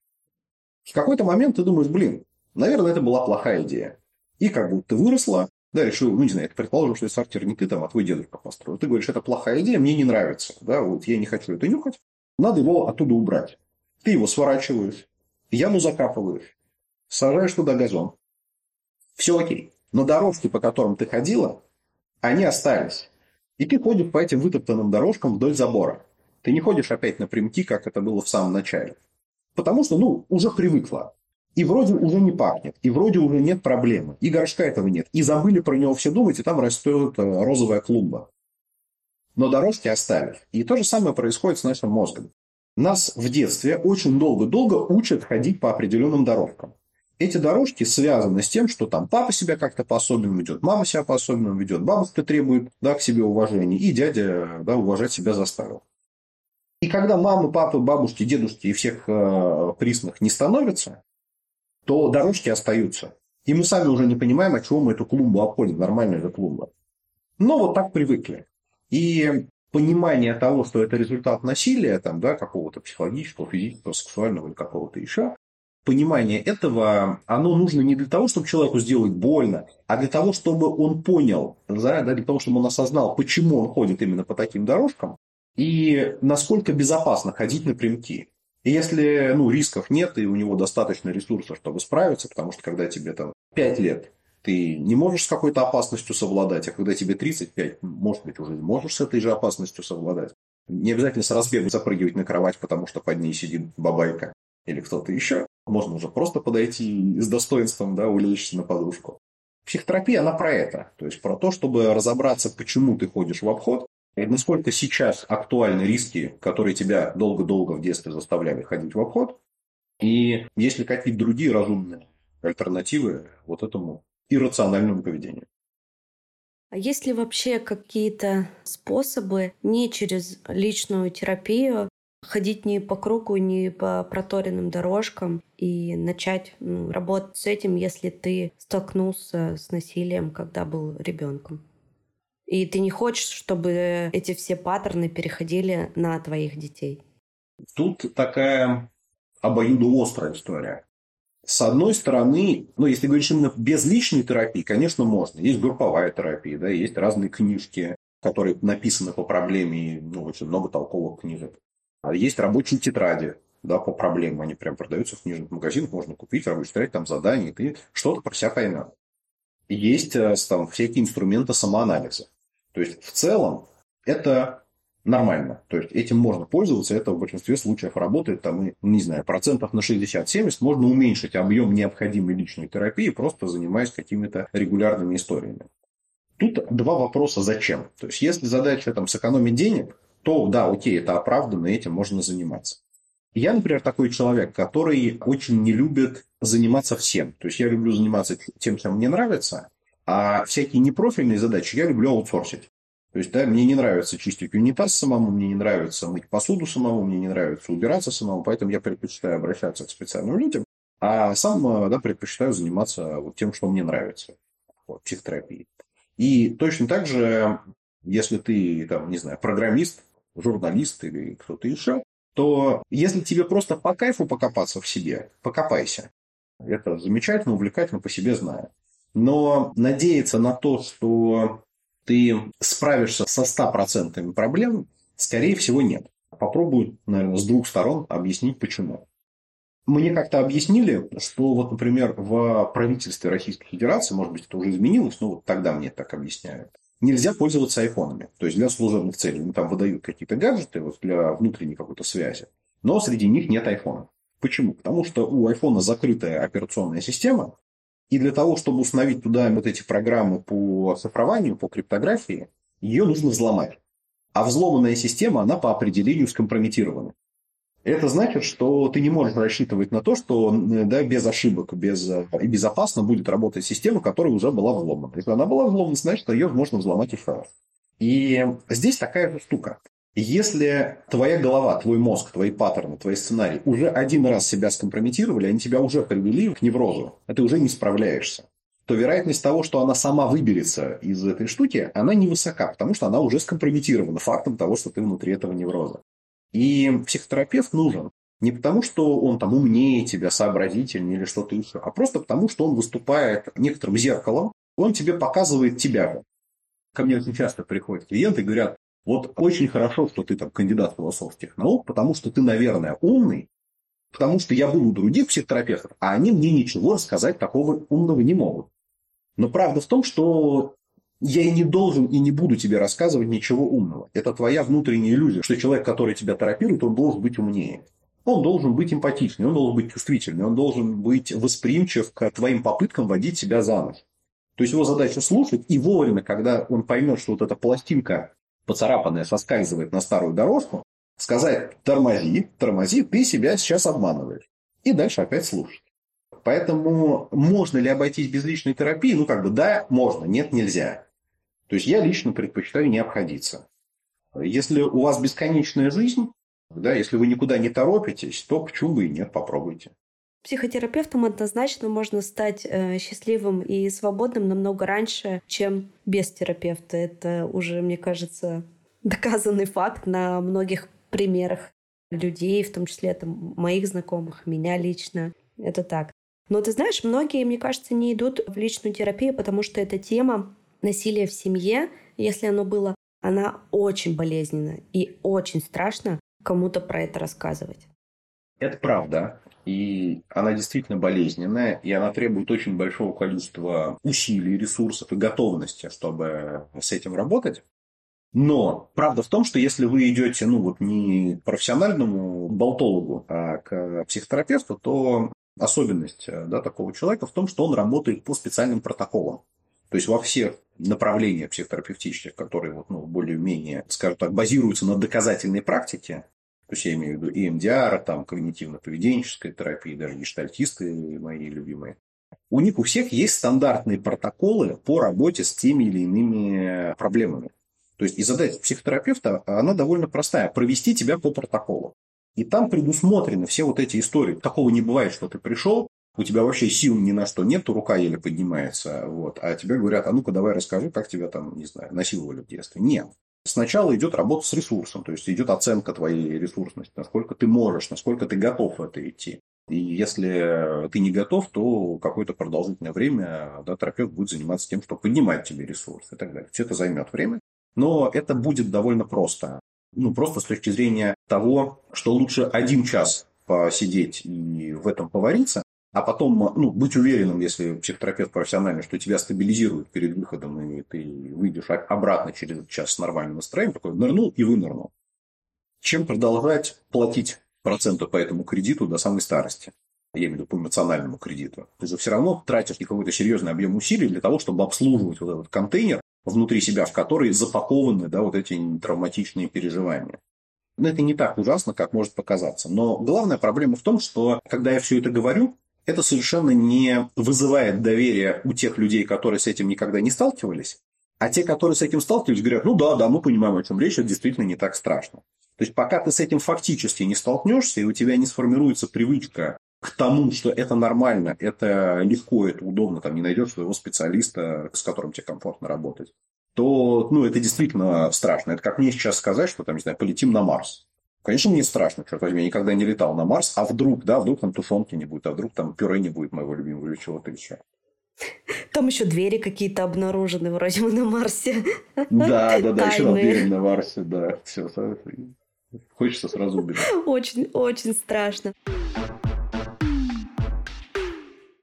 В какой-то момент ты думаешь, блин, наверное, это была плохая идея. И как будто ты выросла, да, решил, ну, не знаю, предположим, что сортир не ты там, а твой дедушка построил. Ты говоришь, это плохая идея, мне не нравится. Да, вот я не хочу это нюхать. Надо его оттуда убрать. Ты его сворачиваешь, яму закапываешь, сажаешь туда газон. Все окей. Но дорожки, по которым ты ходила, они остались. И ты ходишь по этим вытоптанным дорожкам вдоль забора. Ты не ходишь опять напрямки, как это было в самом начале. Потому что, ну, уже привыкла. И вроде уже не пахнет, и вроде уже нет проблемы, и горшка этого нет. И забыли про него все думать, и там растет э, розовая клумба. Но дорожки остались. И то же самое происходит с нашим мозгом. Нас в детстве очень долго-долго учат ходить по определенным дорожкам. Эти дорожки связаны с тем, что там папа себя как-то по-особенному ведет, мама себя по-особенному ведет, бабушка требует да, к себе уважения, и дядя да, уважать себя заставил. И когда мамы, папы, бабушки, дедушки и всех э, присных не становятся, то дорожки остаются. И мы сами уже не понимаем, от чего мы эту клумбу обходим. Нормальная же клумба. Но вот так привыкли. И понимание того, что это результат насилия, там, да, какого-то психологического, физического, сексуального или какого-то еще, понимание этого, оно нужно не для того, чтобы человеку сделать больно, а для того, чтобы он понял, да, для того, чтобы он осознал, почему он ходит именно по таким дорожкам и насколько безопасно ходить напрямки. И если ну, рисков нет, и у него достаточно ресурсов, чтобы справиться, потому что когда тебе там 5 лет, ты не можешь с какой-то опасностью совладать, а когда тебе 35, может быть, уже можешь с этой же опасностью совладать. Не обязательно с разбегу запрыгивать на кровать, потому что под ней сидит бабайка или кто-то еще. Можно уже просто подойти с достоинством, да, улечься на подушку. Психотерапия, она про это. То есть про то, чтобы разобраться, почему ты ходишь в обход, и насколько сейчас актуальны риски, которые тебя долго-долго в детстве заставляли ходить в обход, и есть ли какие-то другие разумные альтернативы вот этому иррациональному поведению. А есть ли вообще какие-то способы не через личную терапию ходить не по кругу, не по проторенным дорожкам и начать ну, работать с этим, если ты столкнулся с насилием, когда был ребенком? И ты не хочешь, чтобы эти все паттерны переходили на твоих детей? Тут такая обоюдоострая история. С одной стороны, ну, если говорить именно без личной терапии, конечно, можно. Есть групповая терапия, да, есть разные книжки, которые написаны по проблеме, ну, очень много толковых книжек. А есть рабочие тетради, да, по проблемам. Они прям продаются в книжных магазинах, можно купить рабочую тетрадь, там задания, и ты что-то про себя поймешь. Есть э, там всякие инструменты самоанализа. То есть, в целом, это нормально. То есть этим можно пользоваться, это в большинстве случаев работает, там, и, не знаю, процентов на 60-70 можно уменьшить объем необходимой личной терапии, просто занимаясь какими-то регулярными историями. Тут два вопроса зачем. То есть, если задача там сэкономить денег, то да, окей, это оправданно, этим можно заниматься. Я, например, такой человек, который очень не любит заниматься всем. То есть я люблю заниматься тем, чем мне нравится, а всякие непрофильные задачи я люблю аутсорсить. То есть, да, мне не нравится чистить унитаз самому, мне не нравится мыть посуду самому, мне не нравится убираться самому, поэтому я предпочитаю обращаться к специальным людям, а сам да, предпочитаю заниматься вот тем, что мне нравится, вот, психотерапией. И точно так же, если ты, там, не знаю, программист, журналист или кто-то еще, то если тебе просто по кайфу покопаться в себе, покопайся. Это замечательно, увлекательно, по себе знаю. Но надеяться на то, что ты справишься со 100% проблем, скорее всего, нет. Попробую, наверное, с двух сторон объяснить, почему. Мне как-то объяснили, что вот, например, в правительстве Российской Федерации, может быть, это уже изменилось, но вот тогда мне так объясняют, нельзя пользоваться айфонами. То есть для служебных целей. Ну, там выдают какие-то гаджеты вот для внутренней какой-то связи. Но среди них нет айфона. Почему? Потому что у айфона закрытая операционная система, и для того, чтобы установить туда вот эти программы по цифрованию, по криптографии, ее нужно взломать. А взломанная система, она по определению скомпрометирована. Это значит, что ты не можешь рассчитывать на то, что да, без ошибок без, и безопасно будет работать система, которая уже была взломана. Если она была взломана, значит, ее можно взломать еще раз. И здесь такая же штука. Если твоя голова, твой мозг, твои паттерны, твои сценарии уже один раз себя скомпрометировали, они тебя уже привели к неврозу, а ты уже не справляешься, то вероятность того, что она сама выберется из этой штуки, она невысока, потому что она уже скомпрометирована фактом того, что ты внутри этого невроза. И психотерапевт нужен не потому, что он там умнее тебя, сообразительнее или что-то еще, а просто потому, что он выступает некоторым зеркалом, он тебе показывает тебя. Ко мне очень часто приходят клиенты и говорят, вот очень хорошо, что ты там кандидат философских наук, потому что ты, наверное, умный, потому что я был у других психотерапевтов, а они мне ничего рассказать такого умного не могут. Но правда в том, что я и не должен, и не буду тебе рассказывать ничего умного. Это твоя внутренняя иллюзия, что человек, который тебя терапирует, он должен быть умнее. Он должен быть эмпатичный, он должен быть чувствительный, он должен быть восприимчив к твоим попыткам водить себя за нос. То есть его задача слушать и вовремя, когда он поймет, что вот эта пластинка поцарапанная соскальзывает на старую дорожку, сказать «тормози, тормози, ты себя сейчас обманываешь». И дальше опять слушать. Поэтому можно ли обойтись без личной терапии? Ну, как бы да, можно, нет, нельзя. То есть я лично предпочитаю не обходиться. Если у вас бесконечная жизнь, да, если вы никуда не торопитесь, то почему бы и нет, попробуйте. Психотерапевтом однозначно можно стать э, счастливым и свободным намного раньше, чем без терапевта. Это уже, мне кажется, доказанный факт на многих примерах людей, в том числе там, моих знакомых, меня лично. Это так. Но ты знаешь, многие, мне кажется, не идут в личную терапию, потому что эта тема насилия в семье, если оно было, она очень болезненна и очень страшно кому-то про это рассказывать. Это правда. И она действительно болезненная, и она требует очень большого количества усилий, ресурсов и готовности, чтобы с этим работать. Но правда в том, что если вы идете, ну вот не к профессиональному болтологу, а к психотерапевту, то особенность да, такого человека в том, что он работает по специальным протоколам. То есть во всех направлениях психотерапевтических, которые вот, ну, более-менее, скажем так, базируются на доказательной практике, то есть я имею в виду и там, когнитивно-поведенческая терапия, даже гештальтисты мои любимые. У них у всех есть стандартные протоколы по работе с теми или иными проблемами. То есть и задача психотерапевта, она довольно простая. Провести тебя по протоколу. И там предусмотрены все вот эти истории. Такого не бывает, что ты пришел, у тебя вообще сил ни на что нет, рука еле поднимается, вот, а тебе говорят, а ну-ка давай расскажи, как тебя там, не знаю, насиловали в детстве. Нет. Сначала идет работа с ресурсом, то есть идет оценка твоей ресурсности, насколько ты можешь, насколько ты готов в это идти. И если ты не готов, то какое-то продолжительное время да, терапевт будет заниматься тем, что поднимать тебе ресурс и так далее. Все это займет время, но это будет довольно просто. Ну, просто с точки зрения того, что лучше один час посидеть и в этом повариться, а потом ну, быть уверенным, если психотерапевт профессиональный, что тебя стабилизирует перед выходом, и ты выйдешь обратно через час с нормальным настроением, такой нырнул и вынырнул. Чем продолжать платить проценты по этому кредиту до самой старости? Я имею в виду по эмоциональному кредиту. Ты же все равно тратишь какой-то серьезный объем усилий для того, чтобы обслуживать вот этот контейнер внутри себя, в который запакованы да, вот эти травматичные переживания. Но это не так ужасно, как может показаться. Но главная проблема в том, что когда я все это говорю, это совершенно не вызывает доверия у тех людей, которые с этим никогда не сталкивались. А те, которые с этим сталкивались, говорят, ну да, да, мы понимаем, о чем речь, это действительно не так страшно. То есть, пока ты с этим фактически не столкнешься, и у тебя не сформируется привычка к тому, что это нормально, это легко, это удобно, там не найдешь своего специалиста, с которым тебе комфортно работать, то ну, это действительно страшно. Это как мне сейчас сказать, что там, не знаю, полетим на Марс. Конечно, мне страшно, черт возьми, я никогда не летал на Марс, а вдруг, да, вдруг там тушенки не будет, а вдруг там пюре не будет моего любимого или чего-то еще. Там еще двери какие-то обнаружены, вроде мы на Марсе. Да, да, да, еще двери на Марсе, да. Все, хочется сразу убежать. Очень, очень страшно.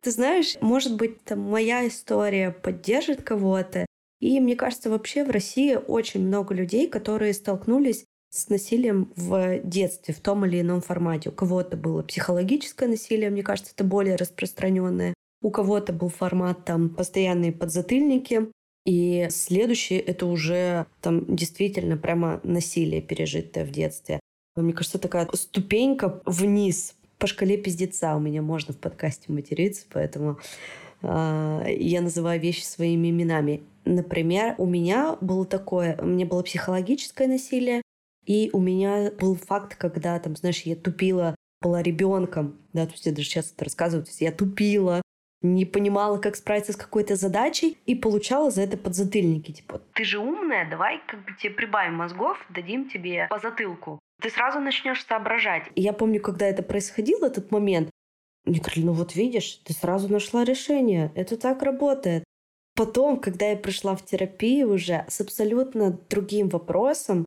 Ты знаешь, может быть, там моя история поддержит кого-то. И мне кажется, вообще в России очень много людей, которые столкнулись с насилием в детстве в том или ином формате. У кого-то было психологическое насилие, мне кажется, это более распространенное. У кого-то был формат там постоянные подзатыльники, и следующий это уже там действительно прямо насилие, пережитое в детстве. Мне кажется, такая ступенька вниз по шкале пиздеца. У меня можно в подкасте материться, поэтому э, я называю вещи своими именами. Например, у меня было такое, у меня было психологическое насилие, и у меня был факт, когда, там, знаешь, я тупила, была ребенком, да, то есть я даже сейчас это рассказываю, то есть я тупила, не понимала, как справиться с какой-то задачей, и получала за это подзатыльники. Типа, ты же умная, давай как бы тебе прибавим мозгов, дадим тебе по затылку. Ты сразу начнешь соображать. И я помню, когда это происходило, этот момент, мне говорили, ну вот видишь, ты сразу нашла решение, это так работает. Потом, когда я пришла в терапию уже с абсолютно другим вопросом,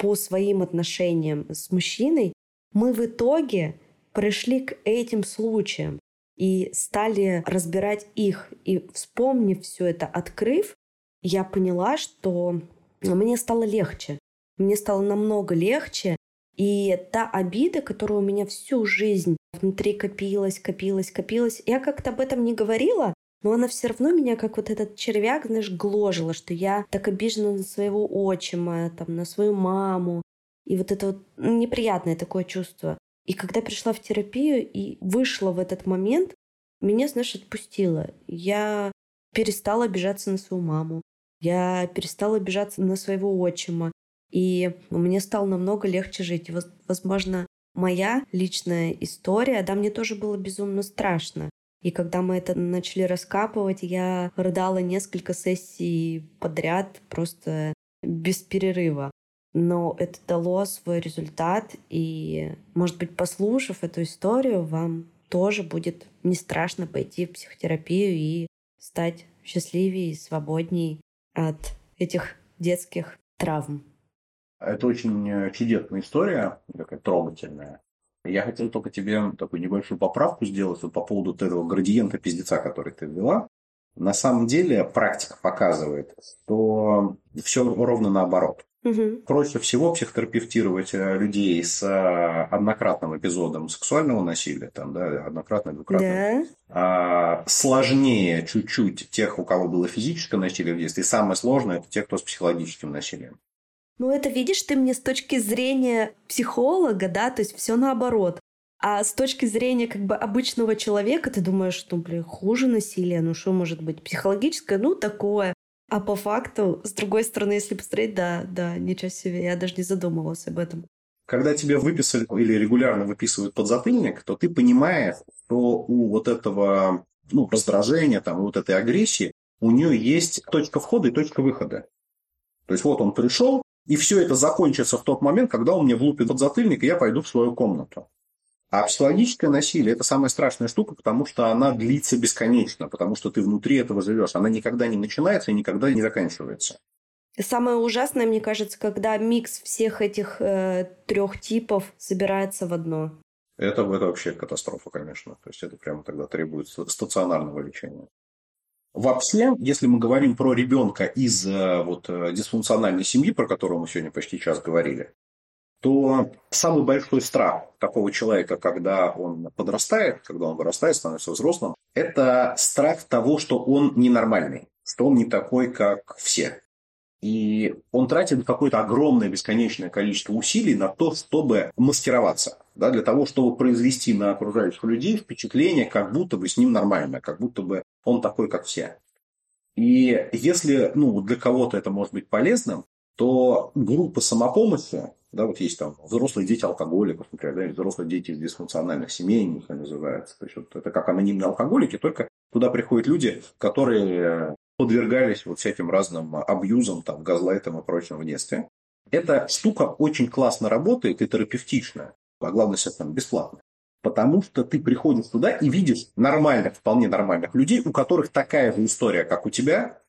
по своим отношениям с мужчиной, мы в итоге пришли к этим случаям и стали разбирать их. И вспомнив все это, открыв, я поняла, что мне стало легче. Мне стало намного легче. И та обида, которая у меня всю жизнь внутри копилась, копилась, копилась, я как-то об этом не говорила, но она все равно меня, как вот этот червяк, знаешь, гложила, что я так обижена на своего отчима, там, на свою маму. И вот это вот неприятное такое чувство. И когда пришла в терапию и вышла в этот момент, меня, знаешь, отпустило. Я перестала обижаться на свою маму. Я перестала обижаться на своего отчима. И мне стало намного легче жить. Возможно, моя личная история, да, мне тоже было безумно страшно. И когда мы это начали раскапывать, я рыдала несколько сессий подряд, просто без перерыва. Но это дало свой результат, и, может быть, послушав эту историю, вам тоже будет не страшно пойти в психотерапию и стать счастливее и свободней от этих детских травм. Это очень э, чудесная история, такая трогательная. Я хотел только тебе такую небольшую поправку сделать вот по поводу этого градиента пиздеца, который ты ввела. На самом деле практика показывает, что все ровно наоборот. Угу. Проще всего психотерапевтировать э, людей с э, однократным эпизодом сексуального насилия, там, да, однократное, двукратное. Да. А, сложнее чуть-чуть тех, у кого было физическое насилие в детстве. И самое сложное – это те, кто с психологическим насилием. Ну, это видишь ты мне с точки зрения психолога, да, то есть все наоборот. А с точки зрения как бы обычного человека ты думаешь, ну, блин, хуже насилие, ну что может быть? Психологическое, ну, такое. А по факту, с другой стороны, если посмотреть, да, да, ничего себе, я даже не задумывалась об этом. Когда тебе выписали или регулярно выписывают подзатыльник, то ты понимаешь, что у вот этого ну, раздражения, там, вот этой агрессии, у нее есть точка входа и точка выхода. То есть вот он пришел, и все это закончится в тот момент, когда он мне влупит подзатыльник, и я пойду в свою комнату. А психологическое насилие – это самая страшная штука, потому что она длится бесконечно, потому что ты внутри этого живешь. Она никогда не начинается и никогда не заканчивается. Самое ужасное, мне кажется, когда микс всех этих э, трех типов собирается в одно. Это, это вообще катастрофа, конечно. То есть это прямо тогда требует стационарного лечения. Вообще, если мы говорим про ребенка из э, вот, э, дисфункциональной семьи, про которую мы сегодня почти час говорили, то самый большой страх такого человека, когда он подрастает, когда он вырастает, становится взрослым, это страх того, что он ненормальный, что он не такой, как все. И он тратит какое-то огромное бесконечное количество усилий на то, чтобы маскироваться, да, для того, чтобы произвести на окружающих людей впечатление, как будто бы с ним нормально, как будто бы он такой, как все. И если ну, для кого-то это может быть полезным, то группа самопомощи, да, вот есть там взрослые дети алкоголиков, например, да, взрослые дети из дисфункциональных семей, у них называется. То есть вот это как анонимные алкоголики, только туда приходят люди, которые подвергались вот всяким разным абьюзам, там, газлайтам и прочим в детстве. Эта штука очень классно работает и терапевтичная, а главное, там бесплатно. Потому что ты приходишь туда и видишь нормальных, вполне нормальных людей, у которых такая же история, как у тебя,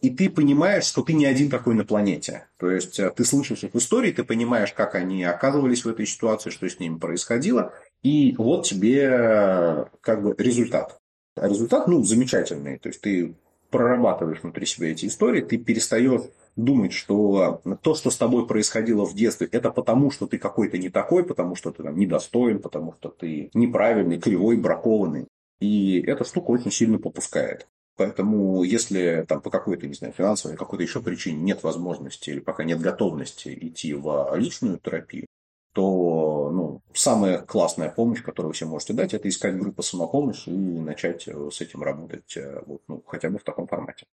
и ты понимаешь, что ты не один такой на планете. То есть э, ты слышишь их истории, ты понимаешь, как они оказывались в этой ситуации, что с ними происходило, и вот тебе э, как бы результат. А результат, ну, замечательный. То есть ты прорабатываешь внутри себя эти истории, ты перестаешь думать, что то, что с тобой происходило в детстве, это потому, что ты какой-то не такой, потому что ты там недостоин, потому что ты неправильный, кривой, бракованный. И эта штука очень сильно попускает. Поэтому, если там по какой-то, не знаю, финансовой какой-то еще причине нет возможности или пока нет готовности идти в личную терапию, то ну, самая классная помощь, которую вы все можете дать, это искать группу самопомощи и начать э, с этим работать э, вот, ну, хотя бы в таком формате.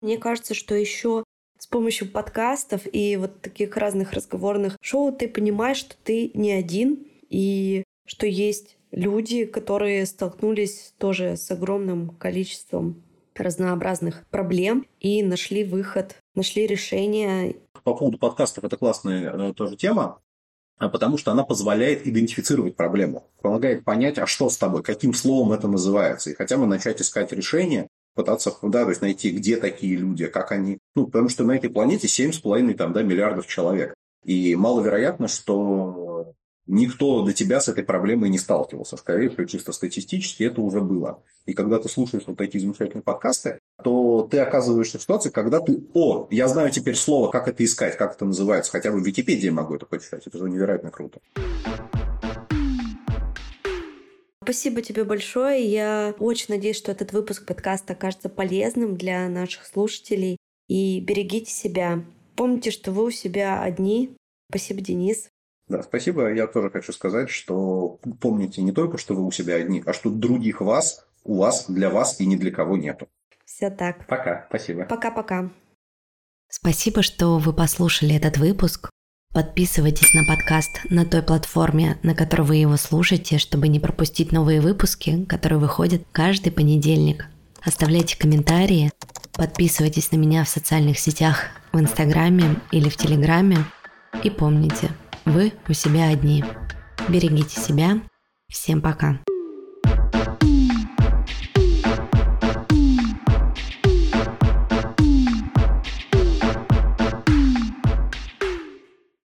Мне кажется, что еще с помощью подкастов и вот таких разных разговорных шоу ты понимаешь, что ты не один, и что есть люди, которые столкнулись тоже с огромным количеством разнообразных проблем и нашли выход, нашли решение. По поводу подкастов это классная э, тоже тема, а потому что она позволяет идентифицировать проблему, помогает понять, а что с тобой, каким словом это называется, и хотя бы начать искать решение, пытаться да, то есть найти, где такие люди, как они. Ну, потому что на этой планете 7,5 там, да, миллиардов человек. И маловероятно, что никто до тебя с этой проблемой не сталкивался. Скорее всего, чисто статистически это уже было. И когда ты слушаешь вот такие замечательные подкасты, то ты оказываешься в ситуации, когда ты, о, я знаю теперь слово, как это искать, как это называется, хотя бы в Википедии могу это почитать. Это же невероятно круто. Спасибо тебе большое. Я очень надеюсь, что этот выпуск подкаста окажется полезным для наших слушателей. И берегите себя. Помните, что вы у себя одни. Спасибо, Денис. Да, спасибо. Я тоже хочу сказать, что помните не только, что вы у себя одни, а что других вас у вас, для вас и ни для кого нету. Все так. Пока. Спасибо. Пока-пока. Спасибо, что вы послушали этот выпуск. Подписывайтесь на подкаст на той платформе, на которой вы его слушаете, чтобы не пропустить новые выпуски, которые выходят каждый понедельник. Оставляйте комментарии, подписывайтесь на меня в социальных сетях, в Инстаграме или в Телеграме. И помните – вы у себя одни. Берегите себя. Всем пока.